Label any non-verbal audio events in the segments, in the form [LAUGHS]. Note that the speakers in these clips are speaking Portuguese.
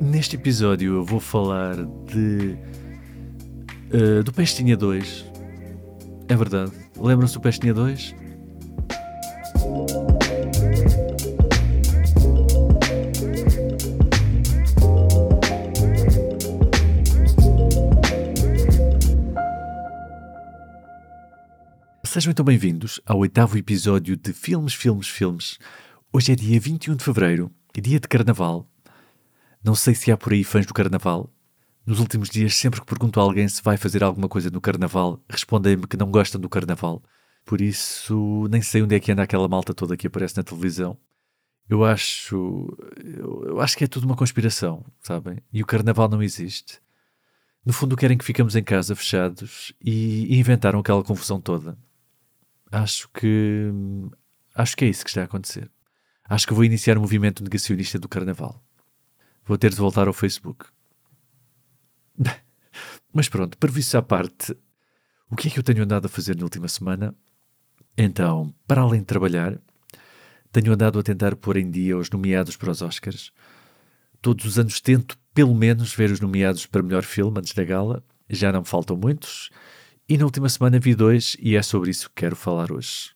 Neste episódio eu vou falar de. Uh, do Pestinha 2. É verdade. Lembram-se do Pestinha 2? Sejam então bem-vindos ao oitavo episódio de Filmes, Filmes, Filmes. Hoje é dia 21 de fevereiro, dia de carnaval. Não sei se há por aí fãs do carnaval. Nos últimos dias, sempre que pergunto a alguém se vai fazer alguma coisa no carnaval, respondem-me que não gostam do carnaval. Por isso, nem sei onde é que anda aquela malta toda que aparece na televisão. Eu acho. Eu, acho que é tudo uma conspiração, sabem? E o carnaval não existe. No fundo, querem que ficamos em casa fechados e, e inventaram aquela confusão toda. Acho que. Acho que é isso que está a acontecer. Acho que vou iniciar o um movimento negacionista do carnaval. Vou ter de voltar ao Facebook. [LAUGHS] Mas pronto, para isso à parte, o que é que eu tenho andado a fazer na última semana? Então, para além de trabalhar, tenho andado a tentar pôr em dia os nomeados para os Oscars. Todos os anos tento, pelo menos, ver os nomeados para melhor filme antes da gala. Já não faltam muitos. E na última semana vi dois, e é sobre isso que quero falar hoje.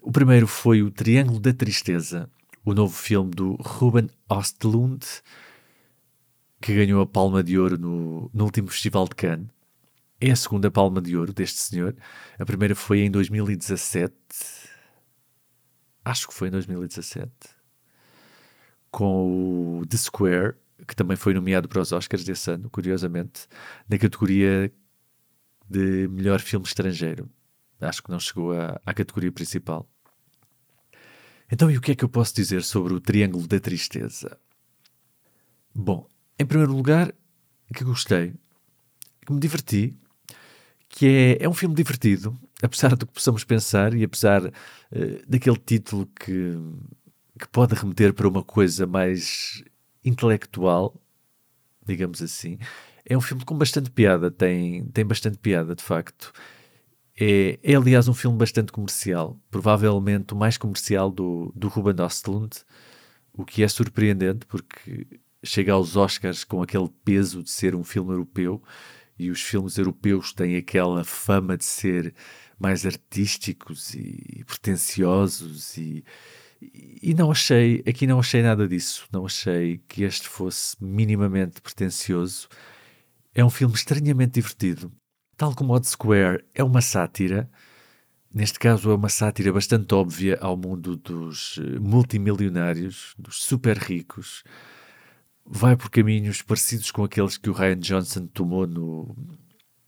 O primeiro foi o Triângulo da Tristeza, o novo filme do Ruben Ostlund, que ganhou a Palma de Ouro no, no último Festival de Cannes. É a segunda Palma de Ouro deste senhor. A primeira foi em 2017. Acho que foi em 2017. Com o The Square, que também foi nomeado para os Oscars desse ano, curiosamente, na categoria de melhor filme estrangeiro. Acho que não chegou à, à categoria principal. Então, e o que é que eu posso dizer sobre o Triângulo da Tristeza? Bom, em primeiro lugar, que gostei, que me diverti, que é, é um filme divertido, apesar do que possamos pensar e apesar uh, daquele título que, que pode remeter para uma coisa mais intelectual, digamos assim. É um filme com bastante piada, tem, tem bastante piada, de facto. É, é, aliás, um filme bastante comercial, provavelmente o mais comercial do, do Ruben Ostlund, o que é surpreendente, porque chega aos Oscars com aquele peso de ser um filme europeu e os filmes europeus têm aquela fama de ser mais artísticos e pretenciosos e, e não achei, aqui não achei nada disso, não achei que este fosse minimamente pretencioso. É um filme estranhamente divertido. Tal como Odd Square é uma sátira, neste caso é uma sátira bastante óbvia ao mundo dos eh, multimilionários, dos super ricos, vai por caminhos parecidos com aqueles que o Ryan Johnson tomou no,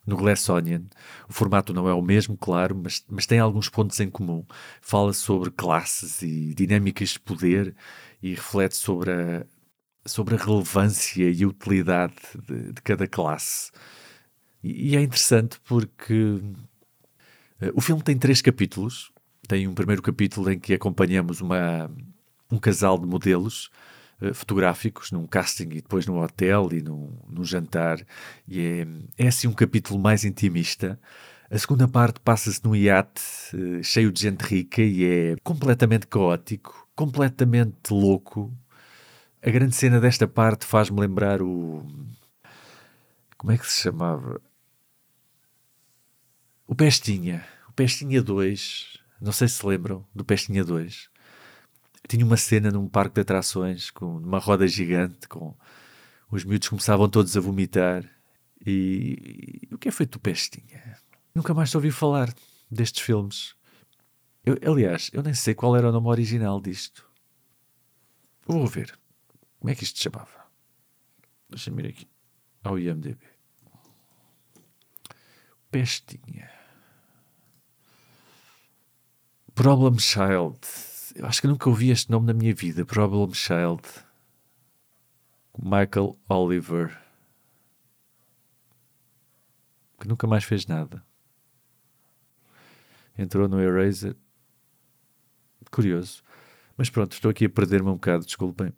no Glass Onion. O formato não é o mesmo, claro, mas, mas tem alguns pontos em comum. Fala sobre classes e dinâmicas de poder e reflete sobre a, sobre a relevância e utilidade de, de cada classe. E, e, é interessante porque uh, o filme tem três capítulos. Tem um primeiro capítulo em que acompanhamos uma, um casal de modelos fotográficos num casting e depois num hotel e num, num jantar. E é, é assim um capítulo mais intimista. A segunda parte passa-se num iate uh, cheio de gente rica e é completamente caótico, completamente louco. A grande cena desta parte faz-me lembrar o. Como é que se chamava? O Pestinha. O Pestinha 2. Não sei se se lembram do Pestinha 2 tinha uma cena num parque de atrações com uma roda gigante com os miúdos começavam todos a vomitar e, e o que é feito do Pestinha? Nunca mais ouvi falar destes filmes. Eu, aliás, eu nem sei qual era o nome original disto. Vou ver. Como é que isto se chamava? Deixa-me ir aqui ao IMDB. Pestinha. Problem Child eu acho que nunca ouvi este nome na minha vida. Problem Child. Michael Oliver. Que nunca mais fez nada. Entrou no Eraser. Curioso. Mas pronto, estou aqui a perder-me um bocado, desculpem.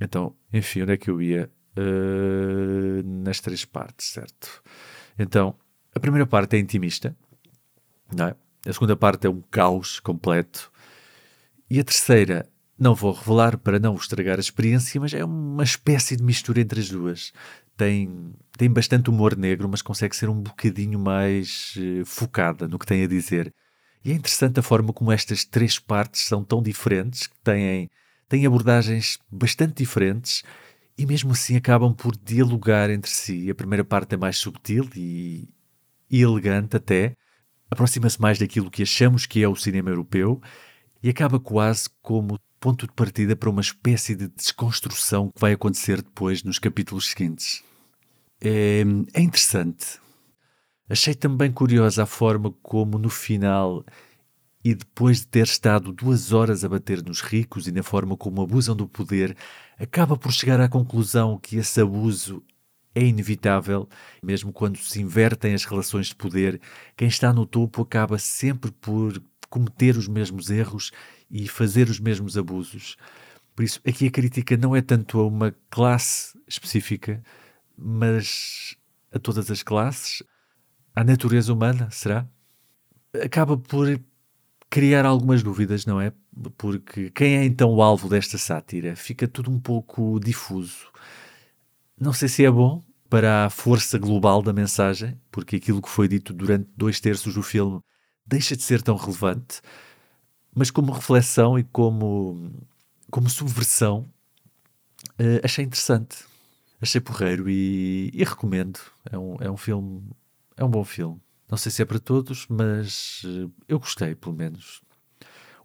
Então, enfim, onde é que eu ia? Uh, nas três partes, certo? Então, a primeira parte é intimista, não é? A segunda parte é um caos completo. E a terceira Não vou revelar para não estragar a experiência, mas é uma espécie de mistura entre as duas. Tem, tem bastante humor negro, mas consegue ser um bocadinho mais uh, focada no que tem a dizer. E é interessante a forma como estas três partes são tão diferentes, que têm, têm abordagens bastante diferentes e mesmo assim acabam por dialogar entre si. A primeira parte é mais subtil e, e elegante até, aproxima-se mais daquilo que achamos que é o cinema europeu e acaba quase como ponto de partida para uma espécie de desconstrução que vai acontecer depois nos capítulos seguintes. É, é interessante. Achei também curiosa a forma como no final e depois de ter estado duas horas a bater nos ricos e na forma como abusam do poder, acaba por chegar à conclusão que esse abuso é inevitável, mesmo quando se invertem as relações de poder, quem está no topo acaba sempre por cometer os mesmos erros e fazer os mesmos abusos. Por isso, aqui a crítica não é tanto a uma classe específica, mas a todas as classes, à natureza humana, será? Acaba por criar algumas dúvidas, não é? Porque quem é então o alvo desta sátira? Fica tudo um pouco difuso. Não sei se é bom para a força global da mensagem, porque aquilo que foi dito durante dois terços do filme deixa de ser tão relevante, mas como reflexão e como, como subversão, uh, achei interessante. Achei porreiro e, e recomendo. É um, é um filme, é um bom filme. Não sei se é para todos, mas uh, eu gostei, pelo menos.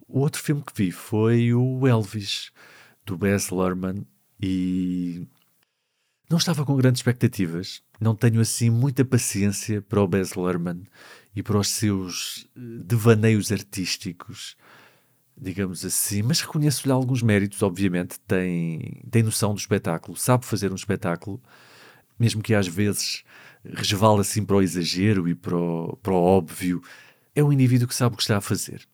O outro filme que vi foi o Elvis, do Baz Luhrmann, e não estava com grandes expectativas. Não tenho assim muita paciência para o Baz Luhrmann e para os seus eh, devaneios artísticos, digamos assim. Mas reconheço-lhe alguns méritos, obviamente. Tem, tem noção do espetáculo, sabe fazer um espetáculo, mesmo que às vezes resvala assim para o exagero e para o, para o óbvio. É um indivíduo que sabe o que está a fazer.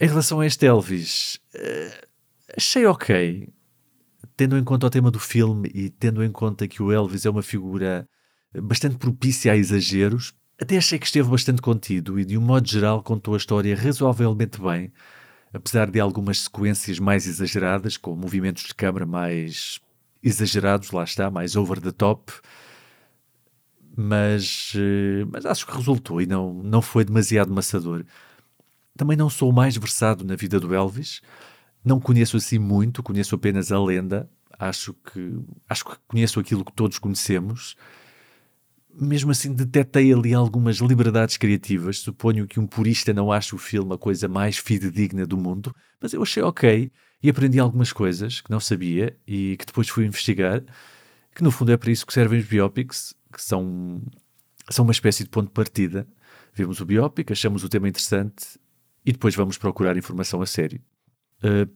Em relação a este Elvis, uh, achei ok tendo em conta o tema do filme e tendo em conta que o Elvis é uma figura bastante propícia a exageros, até achei que esteve bastante contido e, de um modo geral, contou a história razoavelmente bem, apesar de algumas sequências mais exageradas, com movimentos de câmara mais exagerados, lá está, mais over the top. Mas, eh, mas acho que resultou e não, não foi demasiado maçador. Também não sou mais versado na vida do Elvis, não conheço assim muito, conheço apenas a lenda. Acho que, acho que conheço aquilo que todos conhecemos. Mesmo assim, detetei ali algumas liberdades criativas. Suponho que um purista não ache o filme a coisa mais fidedigna do mundo, mas eu achei ok e aprendi algumas coisas que não sabia e que depois fui investigar. Que no fundo é para isso que servem os biopics, que são, são uma espécie de ponto de partida. Vemos o biopic, achamos o tema interessante e depois vamos procurar informação a sério. Uh,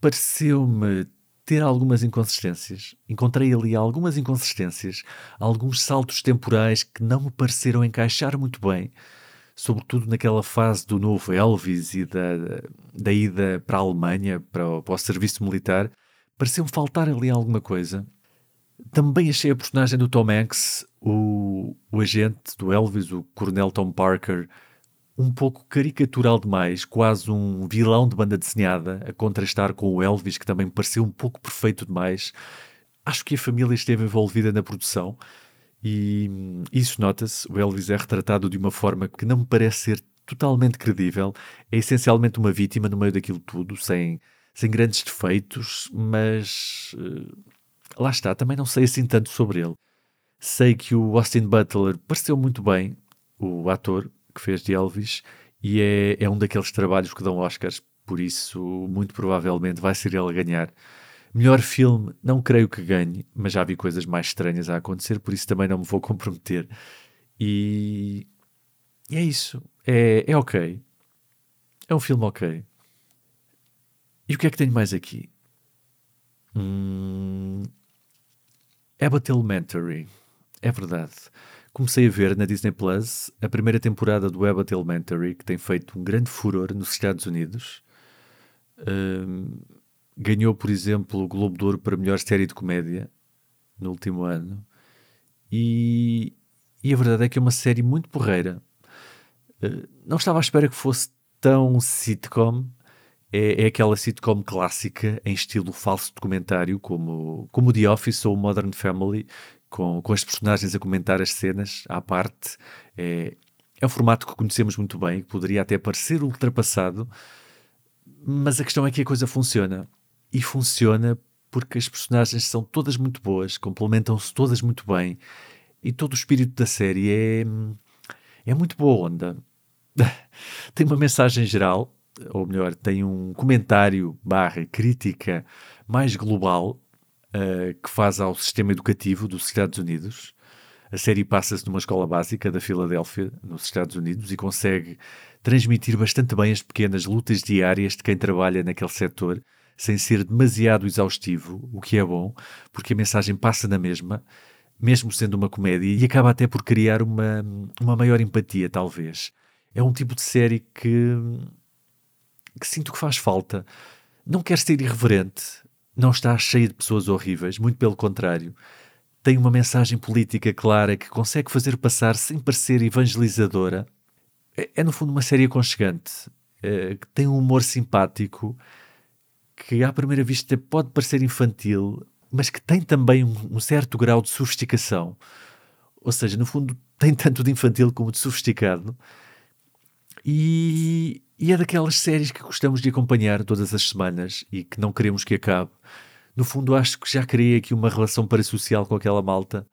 pareceu-me ter algumas inconsistências. Encontrei ali algumas inconsistências, alguns saltos temporais que não me pareceram encaixar muito bem, sobretudo naquela fase do novo Elvis e da, da ida para a Alemanha, para o, para o serviço militar. Pareceu-me faltar ali alguma coisa. Também achei a personagem do Tom Hanks, o, o agente do Elvis, o Coronel Tom Parker, um pouco caricatural demais, quase um vilão de banda desenhada, a contrastar com o Elvis, que também me pareceu um pouco perfeito demais. Acho que a família esteve envolvida na produção e isso nota-se. O Elvis é retratado de uma forma que não me parece ser totalmente credível. É essencialmente uma vítima no meio daquilo tudo, sem, sem grandes defeitos, mas uh, lá está, também não sei assim tanto sobre ele. Sei que o Austin Butler pareceu muito bem, o ator, que fez de Elvis, e é, é um daqueles trabalhos que dão Oscars, por isso, muito provavelmente vai ser ele a ganhar. Melhor filme, não creio que ganhe, mas já vi coisas mais estranhas a acontecer, por isso também não me vou [LAUGHS] comprometer. E, e é isso. É, é ok. É um filme ok. E o que é que tenho mais aqui? Hum, Abbott Elementary. É verdade comecei a ver na Disney Plus a primeira temporada do Abbott Elementary, que tem feito um grande furor nos Estados Unidos. Um, ganhou, por exemplo, o Globo de Ouro para melhor série de comédia no último ano. E, e a verdade é que é uma série muito porreira. Uh, não estava à espera que fosse tão sitcom é, é, aquela sitcom clássica em estilo falso documentário, como, como The Office ou Modern Family, com, com as personagens a comentar as cenas à parte. É, é um formato que conhecemos muito bem, que poderia até parecer ultrapassado, mas a questão é que a coisa funciona. E funciona porque as personagens são todas muito boas, complementam-se todas muito bem, e todo o espírito da série é, é muito boa onda. [LAUGHS] tem uma mensagem geral, ou melhor, tem um comentário barra crítica mais global uh, que faz ao sistema educativo dos Estados Unidos. A série passa-se numa escola básica da Filadélfia, nos Estados Unidos, e consegue transmitir bastante bem as pequenas lutas diárias de quem trabalha naquele setor, sem ser demasiado exaustivo, o que é bom, porque a mensagem passa na mesma, mesmo sendo uma comédia, e acaba até por criar uma, uma maior empatia, talvez. É um tipo de série que, que sinto que faz falta. Não quer ser irreverente, não está cheia de pessoas horríveis, muito pelo contrário. Tem uma mensagem política clara que consegue fazer passar sem parecer evangelizadora. É, é no fundo uma série aconchegante, que tem um humor simpático, que à primeira vista pode parecer infantil, mas que tem também um, um certo grau de sofisticação. Ou seja, no fundo, tem tanto de infantil como de sofisticado. E, e, é daquelas séries que gostamos de acompanhar todas as semanas e que não queremos que acabe. No fundo, acho que já criei aqui uma relação parasocial com aquela malta.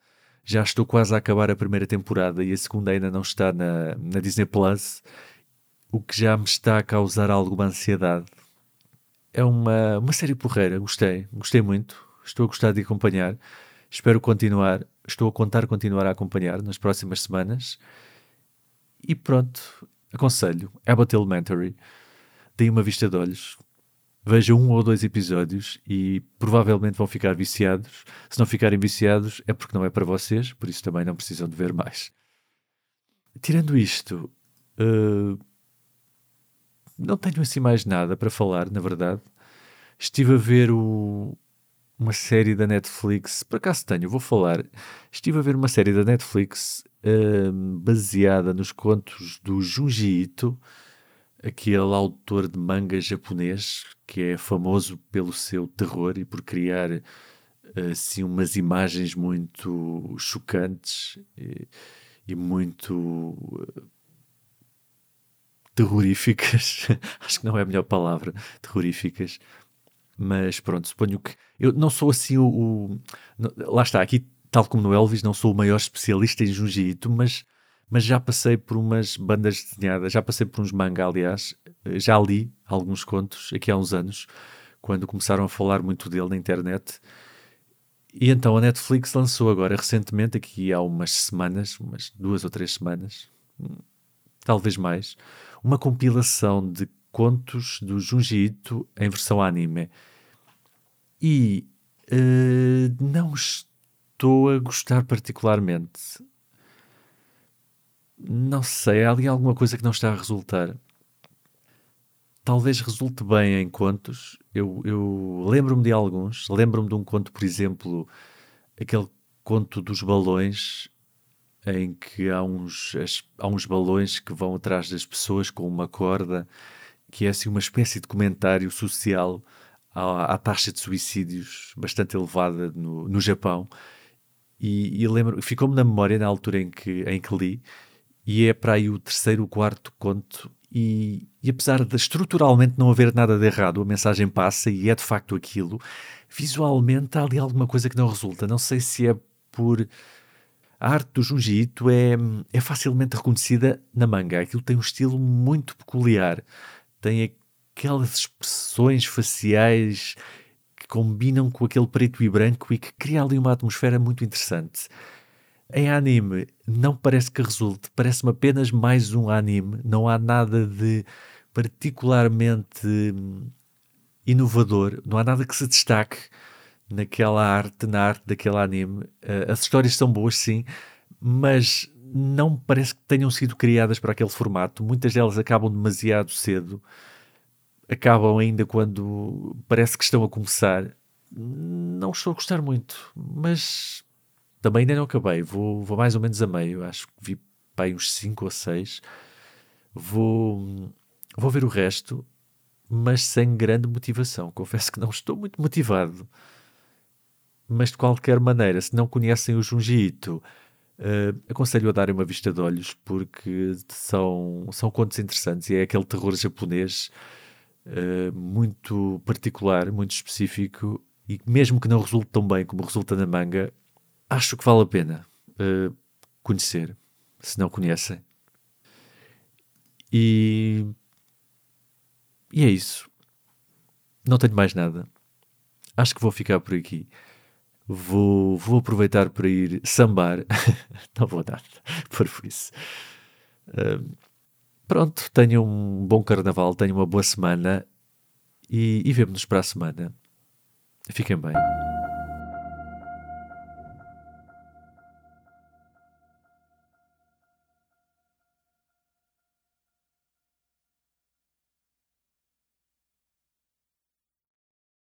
Já estou quase a acabar a primeira temporada e a segunda ainda não está na, na Disney Plus, o que já me está a causar alguma ansiedade. É uma, uma série porreira, gostei, gostei muito, estou a gostar de acompanhar. Espero continuar, estou a contar continuar a acompanhar nas próximas semanas. E pronto, aconselho, Abbott Elementary. Deem uma vista de olhos, vejam um ou dois episódios e provavelmente vão ficar viciados. Se não ficarem viciados, é porque não é para vocês, por isso também não precisam de ver mais. Tirando isto, uh, não tenho assim mais nada para falar, na verdade. Estive a ver o, uma série da Netflix, por acaso tenho, vou falar. Estive a ver uma série da Netflix uh, baseada nos contos do Junji Ito aquele autor de manga japonês que é famoso pelo seu terror e por criar assim umas imagens muito chocantes e, e muito eh, terroríficas. [LAUGHS] Acho que não é a melhor palavra, terroríficas. Mas pronto, suponho que eu não sou assim o, o lá está, aqui tal como no Elvis, não sou o maior especialista em Jiu-Jitsu, mas mas já passei por umas bandas desenhadas, já passei por uns manga, aliás, já li alguns contos aqui há uns anos, quando começaram a falar muito dele na internet. E então a Netflix lançou agora recentemente, aqui há umas semanas, umas duas ou três semanas, talvez mais, uma compilação de contos do Junji Ito em versão anime. E uh, não estou a gostar particularmente não sei, há ali alguma coisa que não está a resultar. Talvez resulte bem em contos. Eu, eu lembro-me de alguns. Lembro-me de um conto, por exemplo, aquele conto dos balões, em que há uns, há uns balões que vão atrás das pessoas com uma corda, que é assim uma espécie de comentário social à, à taxa de suicídios bastante elevada no, no Japão. E, e lembro, ficou-me na memória na altura em que, em que li, e é para aí o terceiro, o quarto conto. E, e, apesar de estruturalmente não haver nada de errado, a mensagem passa e é de facto aquilo. Visualmente há ali alguma coisa que não resulta. Não sei se é por. A arte do Ito é, é facilmente reconhecida na manga. Aquilo tem um estilo muito peculiar. Tem aquelas expressões faciais combinam com aquele preto e branco e que cria ali uma atmosfera muito interessante. Em anime, não parece que resulte, parece-me apenas mais um anime, não há nada de particularmente hum, inovador, não há nada que se destaque naquela arte, na arte daquele anime. Uh, as histórias são boas, sim, mas não parece que tenham sido criadas para aquele formato. Muitas delas acabam demasiado cedo, acabam ainda quando parece que estão a começar. Não estou a gostar muito, mas também ainda não acabei, vou, vou mais ou menos a meio, acho que vi para uns 5 ou 6. Vou, vou ver o resto, mas sem grande motivação. Confesso que não estou muito motivado. Mas de qualquer maneira, se não conhecem o Junji Ito, uh, aconselho a darem uma vista de olhos porque são, são contos interessantes e é aquele terror japonês uh, muito particular, muito específico e mesmo que não resulte tão bem como resulta na manga, acho que vale a pena uh, conhecer, se não conhecem. E, e é isso. Não tenho mais nada. Acho que vou ficar por aqui. Vou, vou aproveitar para ir sambar. [LAUGHS] não vou dar [LAUGHS] por isso. Uh, pronto, tenham um bom carnaval, tenham uma boa semana e, e vemo-nos para a semana. Fiquem bem.